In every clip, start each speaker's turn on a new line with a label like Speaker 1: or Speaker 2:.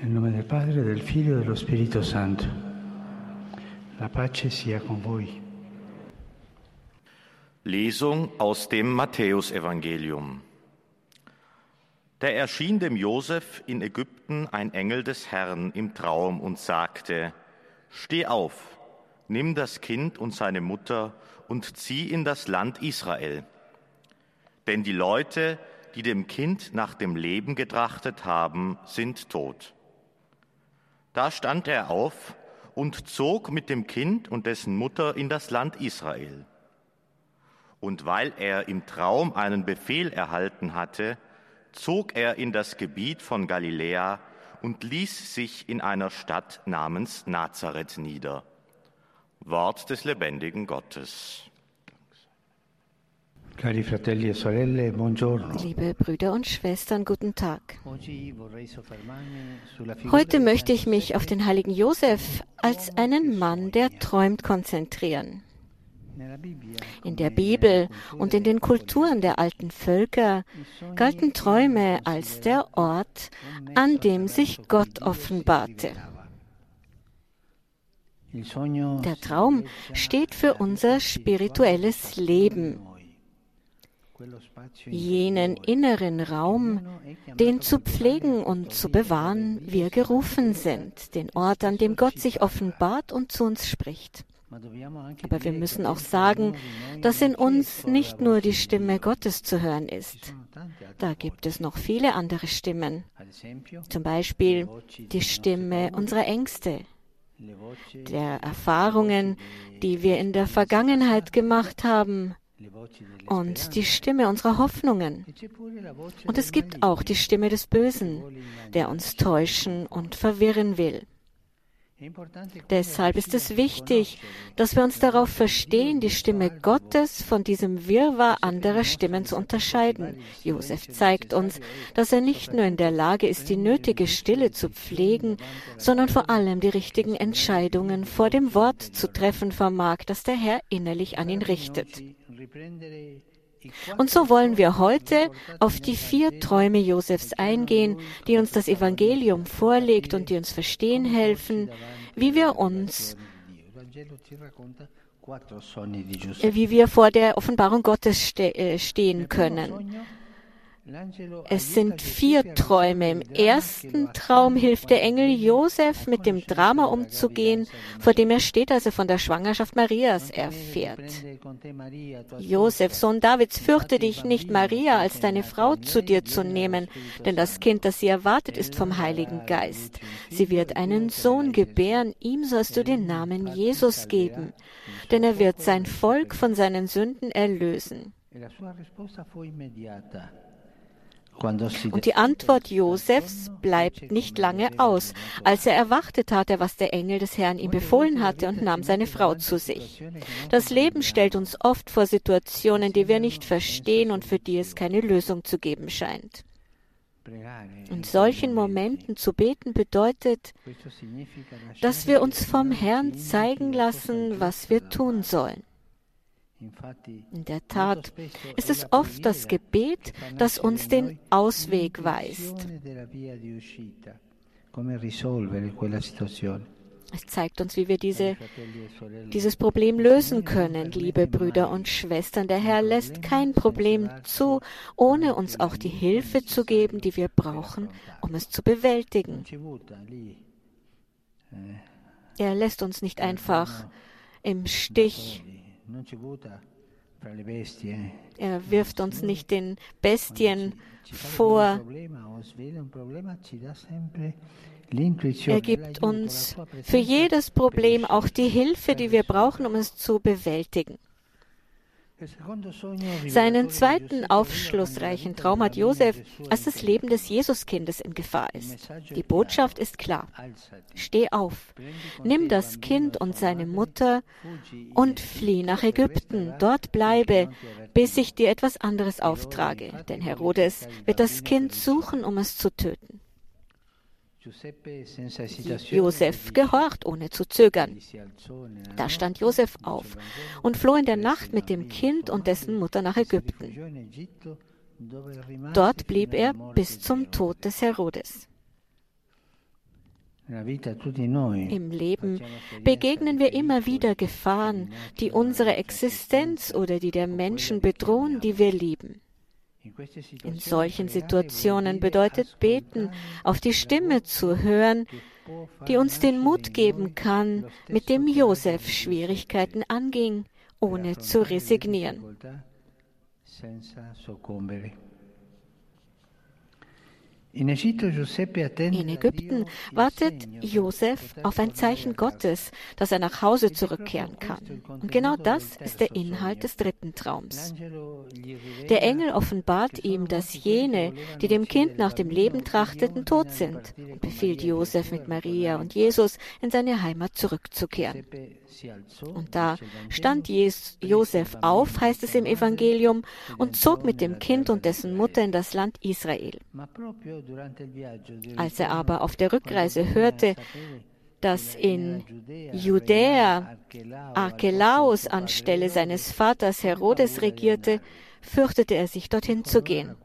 Speaker 1: Nel nome del Padre, del Figlio e dello Spirito Santo. La pace sia con voi.
Speaker 2: Lesung aus dem Matthäusevangelium. Da erschien dem Josef in Ägypten ein Engel des Herrn im Traum und sagte: Steh auf, nimm das Kind und seine Mutter und zieh in das Land Israel. Denn die Leute, die dem Kind nach dem Leben getrachtet haben, sind tot. Da stand er auf und zog mit dem Kind und dessen Mutter in das Land Israel. Und weil er im Traum einen Befehl erhalten hatte, zog er in das Gebiet von Galiläa und ließ sich in einer Stadt namens Nazareth nieder. Wort des lebendigen Gottes.
Speaker 3: Liebe Brüder und Schwestern, guten Tag. Heute möchte ich mich auf den heiligen Josef als einen Mann, der träumt, konzentrieren. In der Bibel und in den Kulturen der alten Völker galten Träume als der Ort, an dem sich Gott offenbarte. Der Traum steht für unser spirituelles Leben jenen inneren Raum, den zu pflegen und zu bewahren wir gerufen sind, den Ort, an dem Gott sich offenbart und zu uns spricht. Aber wir müssen auch sagen, dass in uns nicht nur die Stimme Gottes zu hören ist. Da gibt es noch viele andere Stimmen. Zum Beispiel die Stimme unserer Ängste, der Erfahrungen, die wir in der Vergangenheit gemacht haben, und die Stimme unserer Hoffnungen. Und es gibt auch die Stimme des Bösen, der uns täuschen und verwirren will. Deshalb ist es wichtig, dass wir uns darauf verstehen, die Stimme Gottes von diesem Wirrwarr anderer Stimmen zu unterscheiden. Josef zeigt uns, dass er nicht nur in der Lage ist, die nötige Stille zu pflegen, sondern vor allem die richtigen Entscheidungen vor dem Wort zu treffen vermag, das der Herr innerlich an ihn richtet. Und so wollen wir heute auf die vier Träume Josefs eingehen, die uns das Evangelium vorlegt und die uns verstehen helfen, wie wir uns wie wir vor der Offenbarung Gottes ste äh, stehen können. Es sind vier Träume. Im ersten Traum hilft der Engel Josef mit dem Drama umzugehen, vor dem er steht, als er von der Schwangerschaft Marias erfährt. Josef, Sohn Davids, fürchte dich nicht, Maria als deine Frau zu dir zu nehmen, denn das Kind, das sie erwartet, ist vom Heiligen Geist. Sie wird einen Sohn gebären, ihm sollst du den Namen Jesus geben, denn er wird sein Volk von seinen Sünden erlösen. Und die Antwort Josefs bleibt nicht lange aus. Als er erwachte, tat er, was der Engel des Herrn ihm befohlen hatte und nahm seine Frau zu sich. Das Leben stellt uns oft vor Situationen, die wir nicht verstehen und für die es keine Lösung zu geben scheint. In solchen Momenten zu beten bedeutet, dass wir uns vom Herrn zeigen lassen, was wir tun sollen. In der Tat ist es oft das Gebet, das uns den Ausweg weist. Es zeigt uns, wie wir diese, dieses Problem lösen können, liebe Brüder und Schwestern. Der Herr lässt kein Problem zu, ohne uns auch die Hilfe zu geben, die wir brauchen, um es zu bewältigen. Er lässt uns nicht einfach im Stich er wirft uns nicht den Bestien vor. Er gibt uns für jedes Problem auch die Hilfe, die wir brauchen, um es zu bewältigen. Seinen zweiten aufschlussreichen Traum hat Josef, als das Leben des Jesuskindes in Gefahr ist. Die Botschaft ist klar. Steh auf, nimm das Kind und seine Mutter und flieh nach Ägypten. Dort bleibe, bis ich dir etwas anderes auftrage. Denn Herodes wird das Kind suchen, um es zu töten. Josef gehorcht, ohne zu zögern. Da stand Josef auf und floh in der Nacht mit dem Kind und dessen Mutter nach Ägypten. Dort blieb er bis zum Tod des Herodes. Im Leben begegnen wir immer wieder Gefahren, die unsere Existenz oder die der Menschen bedrohen, die wir lieben. In solchen Situationen bedeutet Beten, auf die Stimme zu hören, die uns den Mut geben kann, mit dem Josef Schwierigkeiten anging, ohne zu resignieren. In Ägypten wartet Josef auf ein Zeichen Gottes, dass er nach Hause zurückkehren kann. Und genau das ist der Inhalt des dritten Traums. Der Engel offenbart ihm, dass jene, die dem Kind nach dem Leben trachteten, tot sind und befiehlt Josef mit Maria und Jesus in seine Heimat zurückzukehren. Und da stand Josef auf, heißt es im Evangelium, und zog mit dem Kind und dessen Mutter in das Land Israel. Als er aber auf der Rückreise hörte, dass in Judäa Archelaus anstelle seines Vaters Herodes regierte, fürchtete er sich, dorthin zu gehen.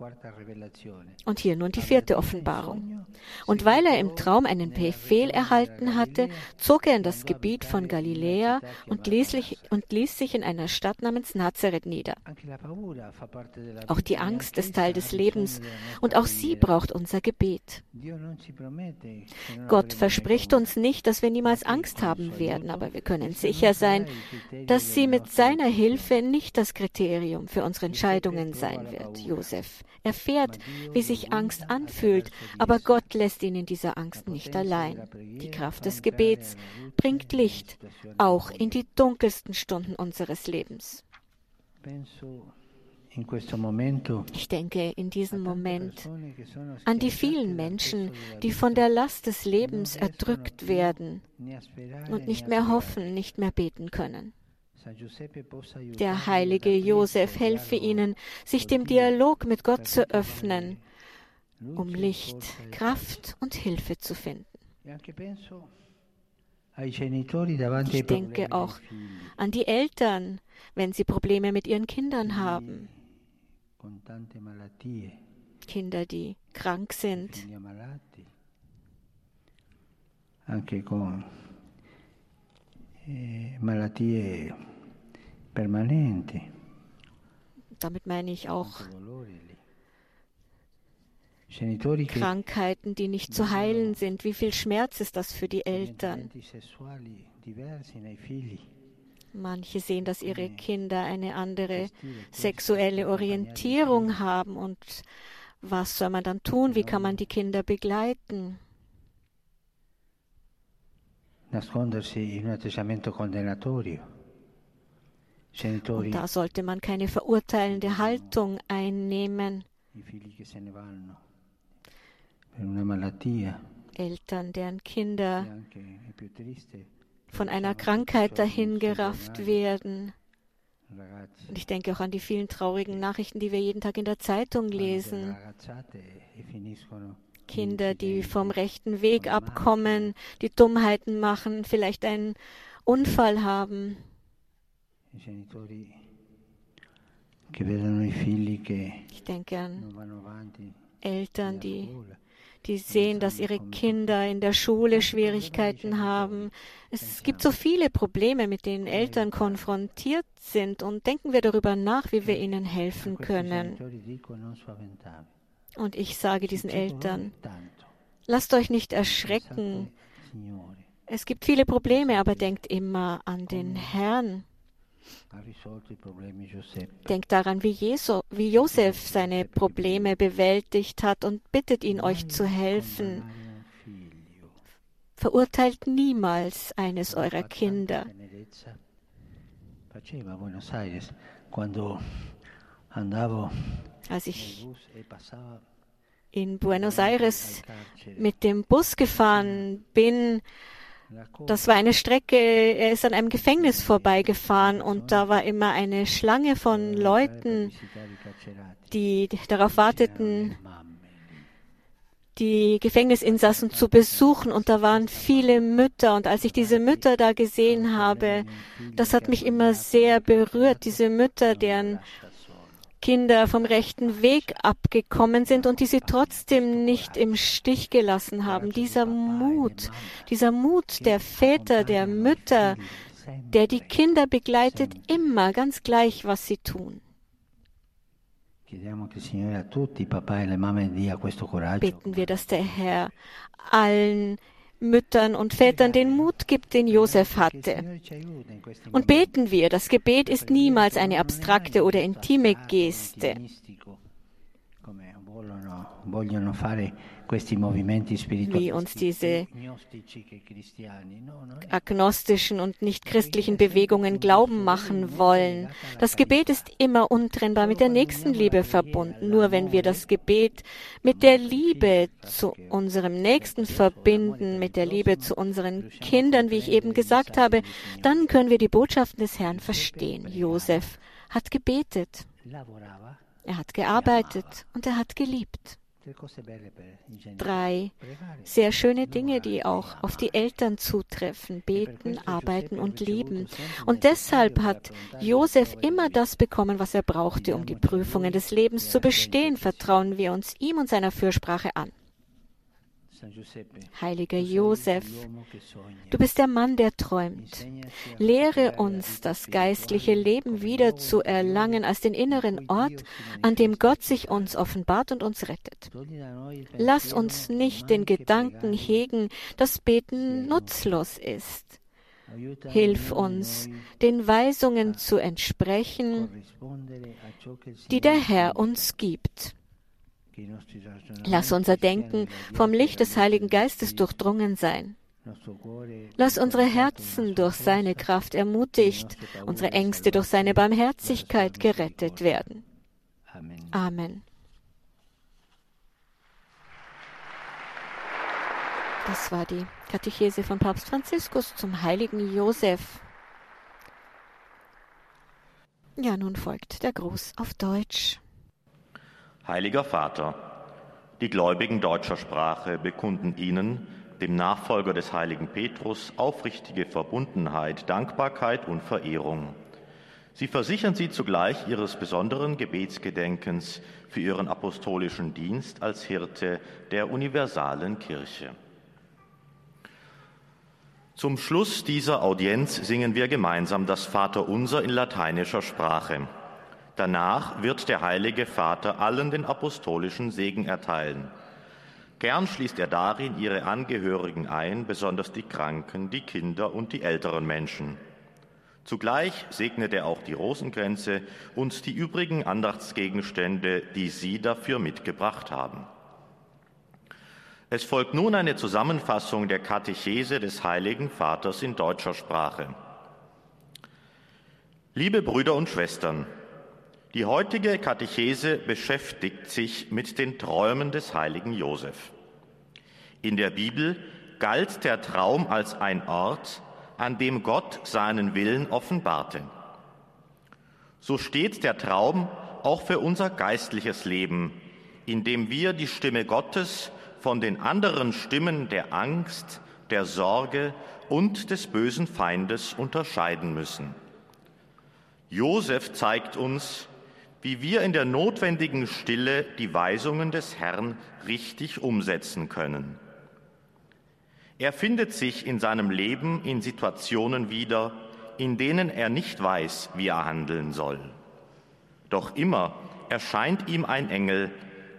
Speaker 3: Und hier nun die vierte Offenbarung. Und weil er im Traum einen Befehl erhalten hatte, zog er in das Gebiet von Galiläa und ließ, und ließ sich in einer Stadt namens Nazareth nieder. Auch die Angst ist Teil des Lebens und auch sie braucht unser Gebet. Gott verspricht uns nicht, dass wir niemals Angst haben werden, aber wir können sicher sein, dass sie mit seiner Hilfe nicht das Kriterium für unsere Entscheidung Entscheidungen sein wird. Josef erfährt, wie sich Angst anfühlt, aber Gott lässt ihn in dieser Angst nicht allein. Die Kraft des Gebets bringt Licht, auch in die dunkelsten Stunden unseres Lebens. Ich denke in diesem Moment an die vielen Menschen, die von der Last des Lebens erdrückt werden und nicht mehr hoffen, nicht mehr beten können. Der heilige Josef helfe ihnen, sich dem Dialog mit Gott zu öffnen, um Licht, Kraft und Hilfe zu finden. Ich denke auch an die Eltern, wenn sie Probleme mit ihren Kindern haben. Kinder, die krank sind. Anche con eh, malattie. Damit meine ich auch Krankheiten, die nicht zu heilen sind. Wie viel Schmerz ist das für die Eltern? Manche sehen, dass ihre Kinder eine andere sexuelle Orientierung haben und was soll man dann tun? Wie kann man die Kinder begleiten? Nascondersi in un atteggiamento condennatorio. Und da sollte man keine verurteilende Haltung einnehmen. Eltern, deren Kinder von einer Krankheit dahingerafft werden. Und ich denke auch an die vielen traurigen Nachrichten, die wir jeden Tag in der Zeitung lesen. Kinder, die vom rechten Weg abkommen, die Dummheiten machen, vielleicht einen Unfall haben. Ich denke an Eltern, die, die sehen, dass ihre Kinder in der Schule Schwierigkeiten haben. Es gibt so viele Probleme, mit denen Eltern konfrontiert sind und denken wir darüber nach, wie wir ihnen helfen können. Und ich sage diesen Eltern, lasst euch nicht erschrecken. Es gibt viele Probleme, aber denkt immer an den Herrn. Denkt daran, wie, Jesu, wie Josef seine Probleme bewältigt hat und bittet ihn, euch zu helfen. Verurteilt niemals eines eurer Kinder. Als ich in Buenos Aires mit dem Bus gefahren bin, das war eine Strecke, er ist an einem Gefängnis vorbeigefahren und da war immer eine Schlange von Leuten, die darauf warteten, die Gefängnisinsassen zu besuchen. Und da waren viele Mütter. Und als ich diese Mütter da gesehen habe, das hat mich immer sehr berührt, diese Mütter, deren Kinder vom rechten Weg abgekommen sind und die sie trotzdem nicht im Stich gelassen haben. Dieser Mut, dieser Mut der Väter, der Mütter, der die Kinder begleitet, immer ganz gleich, was sie tun. Beten wir, dass der Herr allen Müttern und Vätern den Mut gibt, den Josef hatte. Und beten wir, das Gebet ist niemals eine abstrakte oder intime Geste wie uns diese agnostischen und nicht christlichen Bewegungen glauben machen wollen. Das Gebet ist immer untrennbar mit der Nächstenliebe verbunden. Nur wenn wir das Gebet mit der Liebe zu unserem Nächsten verbinden, mit der Liebe zu unseren Kindern, wie ich eben gesagt habe, dann können wir die Botschaften des Herrn verstehen. Josef hat gebetet. Er hat gearbeitet und er hat geliebt. Drei sehr schöne Dinge, die auch auf die Eltern zutreffen, beten, arbeiten und lieben. Und deshalb hat Josef immer das bekommen, was er brauchte, um die Prüfungen des Lebens zu bestehen. Vertrauen wir uns ihm und seiner Fürsprache an. Heiliger Josef, du bist der Mann, der träumt. Lehre uns, das geistliche Leben wieder zu erlangen als den inneren Ort, an dem Gott sich uns offenbart und uns rettet. Lass uns nicht den Gedanken hegen, dass Beten nutzlos ist. Hilf uns, den Weisungen zu entsprechen, die der Herr uns gibt. Lass unser Denken vom Licht des Heiligen Geistes durchdrungen sein. Lass unsere Herzen durch seine Kraft ermutigt, unsere Ängste durch seine Barmherzigkeit gerettet werden. Amen. Das war die Katechese von Papst Franziskus zum heiligen Josef. Ja, nun folgt der Gruß auf Deutsch.
Speaker 2: Heiliger Vater, die Gläubigen deutscher Sprache bekunden Ihnen, dem Nachfolger des heiligen Petrus, aufrichtige Verbundenheit, Dankbarkeit und Verehrung. Sie versichern Sie zugleich Ihres besonderen Gebetsgedenkens für Ihren apostolischen Dienst als Hirte der universalen Kirche. Zum Schluss dieser Audienz singen wir gemeinsam das Vaterunser in lateinischer Sprache. Danach wird der Heilige Vater allen den apostolischen Segen erteilen. Gern schließt er darin ihre Angehörigen ein, besonders die Kranken, die Kinder und die älteren Menschen. Zugleich segnet er auch die Rosenkränze und die übrigen Andachtsgegenstände, die Sie dafür mitgebracht haben. Es folgt nun eine Zusammenfassung der Katechese des Heiligen Vaters in deutscher Sprache. Liebe Brüder und Schwestern, die heutige Katechese beschäftigt sich mit den Träumen des heiligen Josef. In der Bibel galt der Traum als ein Ort, an dem Gott seinen Willen offenbarte. So steht der Traum auch für unser geistliches Leben, in dem wir die Stimme Gottes von den anderen Stimmen der Angst, der Sorge und des bösen Feindes unterscheiden müssen. Josef zeigt uns, wie wir in der notwendigen Stille die Weisungen des Herrn richtig umsetzen können. Er findet sich in seinem Leben in Situationen wieder, in denen er nicht weiß, wie er handeln soll. Doch immer erscheint ihm ein Engel,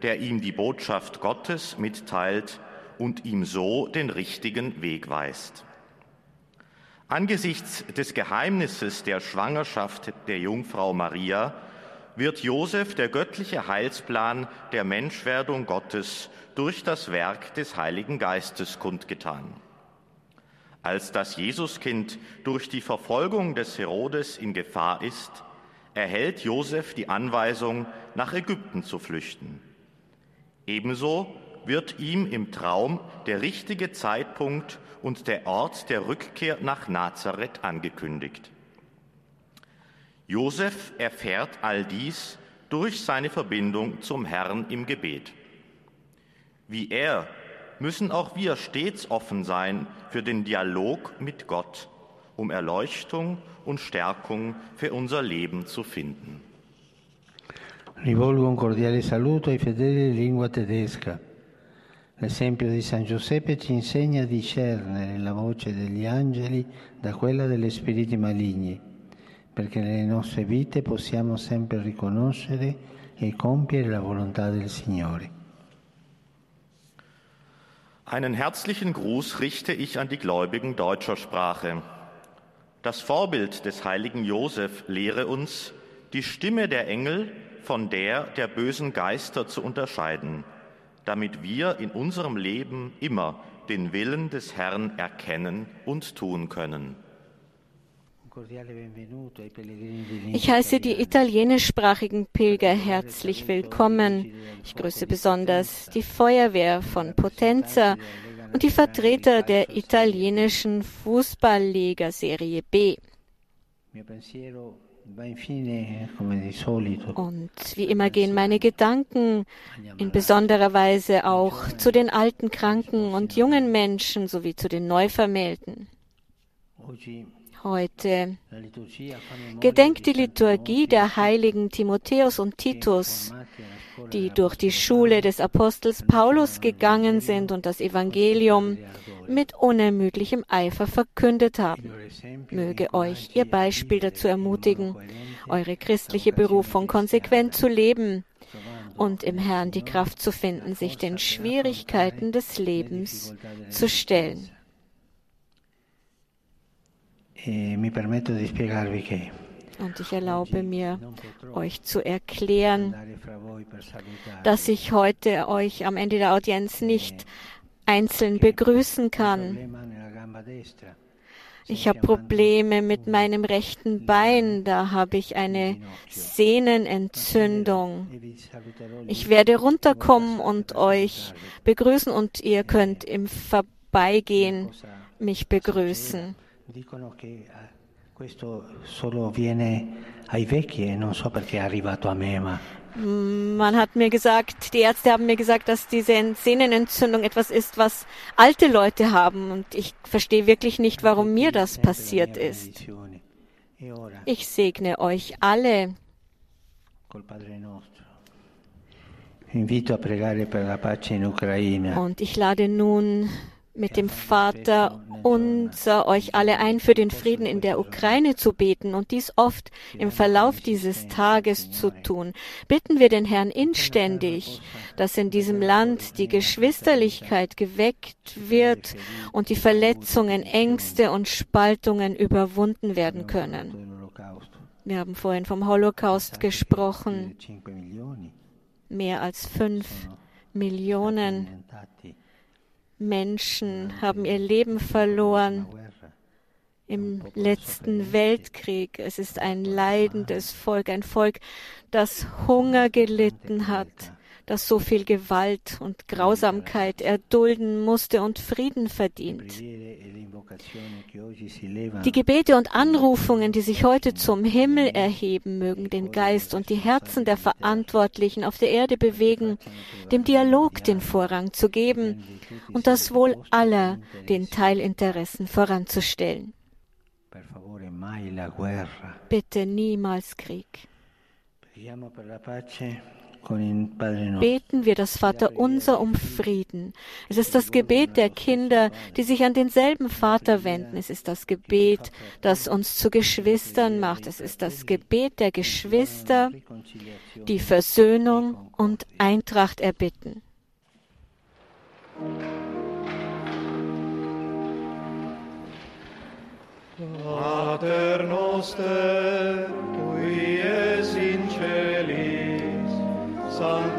Speaker 2: der ihm die Botschaft Gottes mitteilt und ihm so den richtigen Weg weist. Angesichts des Geheimnisses der Schwangerschaft der Jungfrau Maria wird Josef der göttliche Heilsplan der Menschwerdung Gottes durch das Werk des Heiligen Geistes kundgetan. Als das Jesuskind durch die Verfolgung des Herodes in Gefahr ist, erhält Josef die Anweisung, nach Ägypten zu flüchten. Ebenso wird ihm im Traum der richtige Zeitpunkt und der Ort der Rückkehr nach Nazareth angekündigt. Josef erfährt all dies durch seine Verbindung zum Herrn im Gebet. Wie er müssen auch wir stets offen sein für den Dialog mit Gott, um Erleuchtung und Stärkung für unser Leben zu finden.
Speaker 1: Rivolgo un cordiale saluto ai fedeli di lingua tedesca. L'esempio di San Giuseppe ci insegna a discernere la voce degli angeli da quella degli spiriti maligni, perché nelle nostre vite possiamo sempre riconoscere e compiere la volontà del Signore.
Speaker 2: Einen herzlichen Gruß richte ich an die Gläubigen deutscher Sprache. Das Vorbild des heiligen Josef lehre uns, die Stimme der Engel von der der bösen Geister zu unterscheiden, damit wir in unserem Leben immer den Willen des Herrn erkennen und tun können.
Speaker 3: Ich heiße die italienischsprachigen Pilger herzlich willkommen. Ich grüße besonders die Feuerwehr von Potenza und die Vertreter der italienischen Fußballliga Serie B. Und wie immer gehen meine Gedanken in besonderer Weise auch zu den alten, kranken und jungen Menschen sowie zu den Neuvermählten. Heute gedenkt die Liturgie der heiligen Timotheus und Titus, die durch die Schule des Apostels Paulus gegangen sind und das Evangelium mit unermüdlichem Eifer verkündet haben. Möge euch ihr Beispiel dazu ermutigen, eure christliche Berufung konsequent zu leben und im Herrn die Kraft zu finden, sich den Schwierigkeiten des Lebens zu stellen. Und ich erlaube mir, euch zu erklären, dass ich heute euch am Ende der Audienz nicht einzeln begrüßen kann. Ich habe Probleme mit meinem rechten Bein, da habe ich eine Sehnenentzündung. Ich werde runterkommen und euch begrüßen und ihr könnt im Vorbeigehen mich begrüßen. Dicono che questo solo viene ai vecchi e non so perché è arrivato a me, ma man hat mir gesagt, die Ärzte haben mir gesagt, dass diese Sehnenentzündung etwas ist, was alte Leute haben. Und ich verstehe wirklich nicht, warum mir das passiert ist. Ich segne euch alle. Und ich lade nun mit dem Vater unser euch alle ein, für den Frieden in der Ukraine zu beten und dies oft im Verlauf dieses Tages zu tun. Bitten wir den Herrn inständig, dass in diesem Land die Geschwisterlichkeit geweckt wird und die Verletzungen, Ängste und Spaltungen überwunden werden können. Wir haben vorhin vom Holocaust gesprochen. Mehr als fünf Millionen Menschen haben ihr Leben verloren im letzten Weltkrieg. Es ist ein leidendes Volk, ein Volk, das Hunger gelitten hat das so viel Gewalt und Grausamkeit erdulden musste und Frieden verdient. Die Gebete und Anrufungen, die sich heute zum Himmel erheben, mögen den Geist und die Herzen der Verantwortlichen auf der Erde bewegen, dem Dialog den Vorrang zu geben und das Wohl aller den Teilinteressen voranzustellen. Bitte niemals Krieg. Beten wir das Vaterunser um Frieden. Es ist das Gebet der Kinder, die sich an denselben Vater wenden. Es ist das Gebet, das uns zu Geschwistern macht. Es ist das Gebet der Geschwister, die Versöhnung und Eintracht erbitten. Pater noster, qui sun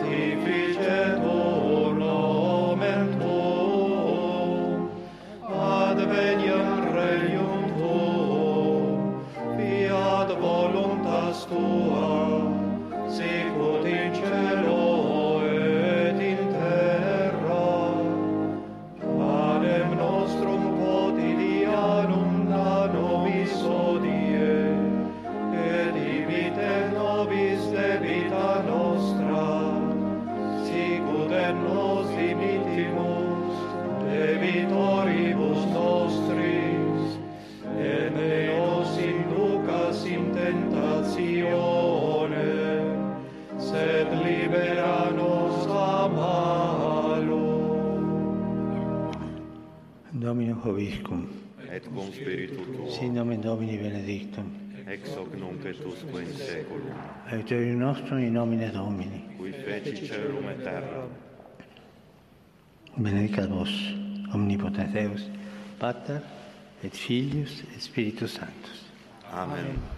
Speaker 1: Domino Hoviscum.
Speaker 2: Et cum spiritu tuo.
Speaker 1: Sin nomen Domini benedictum.
Speaker 2: Ex hoc nunc et usque in seculum.
Speaker 1: Aiuterium nostrum in nomine Domini.
Speaker 2: Cui feci celum et terra.
Speaker 1: Benedicat vos, omnipotens Deus, Pater, et Filius, et Spiritus Sanctus. Amen.
Speaker 2: Amen.